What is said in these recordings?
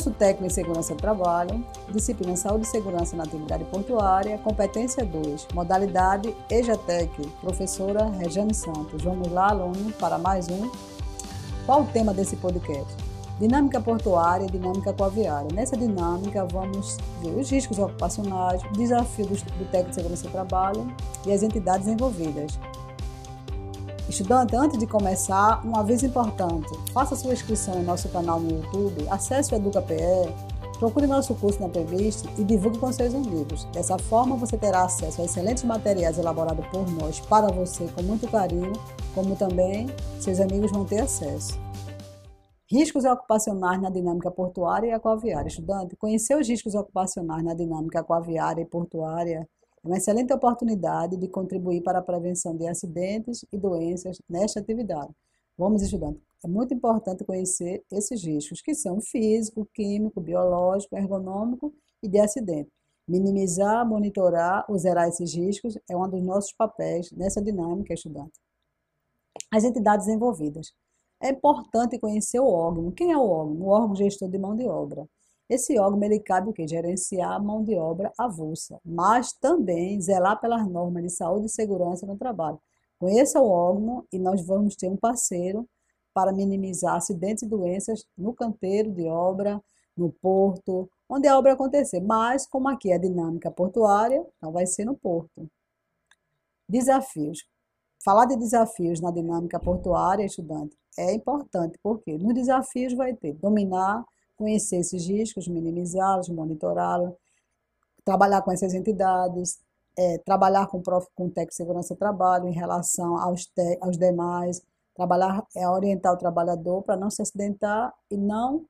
Curso técnico em segurança do trabalho, disciplina saúde e segurança na atividade portuária, competência 2, modalidade EJATEC, professora Regiane Santos. Vamos lá, aluno, para mais um. Qual o tema desse podcast? Dinâmica portuária e dinâmica coaviária. Nessa dinâmica, vamos ver os riscos ocupacionais, desafios do técnico de segurança do trabalho e as entidades envolvidas. Estudante, antes de começar, um aviso importante. Faça sua inscrição em nosso canal no YouTube, acesse o EducaPE, procure nosso curso na playlist e divulgue com seus amigos. Dessa forma, você terá acesso a excelentes materiais elaborados por nós para você com muito carinho, como também seus amigos vão ter acesso. Riscos ocupacionais na dinâmica portuária e aquaviária. Estudante, conhecer os riscos ocupacionais na dinâmica aquaviária e portuária é uma excelente oportunidade de contribuir para a prevenção de acidentes e doenças nesta atividade. Vamos, estudante, é muito importante conhecer esses riscos, que são físico, químico, biológico, ergonômico e de acidente. Minimizar, monitorar ou zerar esses riscos é um dos nossos papéis nessa dinâmica, estudante. As entidades envolvidas. É importante conhecer o órgão. Quem é o órgão? O órgão gestor de mão de obra. Esse órgão ele cabe o quê? Gerenciar a mão de obra avulsa, mas também zelar pelas normas de saúde e segurança no trabalho. Conheça o órgão e nós vamos ter um parceiro para minimizar acidentes e doenças no canteiro de obra, no porto, onde a obra acontecer. Mas, como aqui é dinâmica portuária, então vai ser no porto. Desafios. Falar de desafios na dinâmica portuária, estudante, é importante, porque nos desafios vai ter dominar conhecer esses riscos, minimizá-los, monitorá-los, trabalhar com essas entidades, é, trabalhar com, prof, com técnico de segurança do trabalho em relação aos, te, aos demais, trabalhar, é, orientar o trabalhador para não se acidentar e não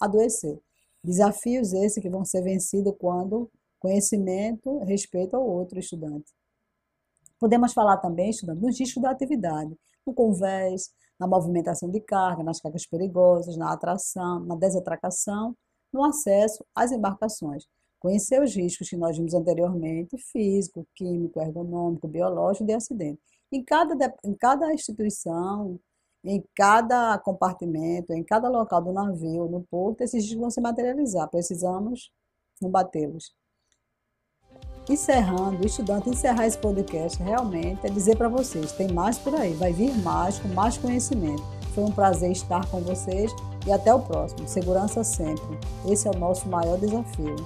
adoecer. Desafios esses que vão ser vencidos quando conhecimento respeito ao outro estudante. Podemos falar também, estudante, dos riscos da atividade, no convés, na movimentação de carga, nas cargas perigosas, na atração, na desatracação, no acesso às embarcações. Conhecer os riscos que nós vimos anteriormente, físico, químico, ergonômico, biológico de acidente. Em cada, em cada instituição, em cada compartimento, em cada local do navio, no porto, esses riscos vão se materializar. Precisamos combatê-los. Encerrando, estudante, encerrar esse podcast realmente é dizer para vocês: tem mais por aí, vai vir mais, com mais conhecimento. Foi um prazer estar com vocês e até o próximo. Segurança sempre. Esse é o nosso maior desafio.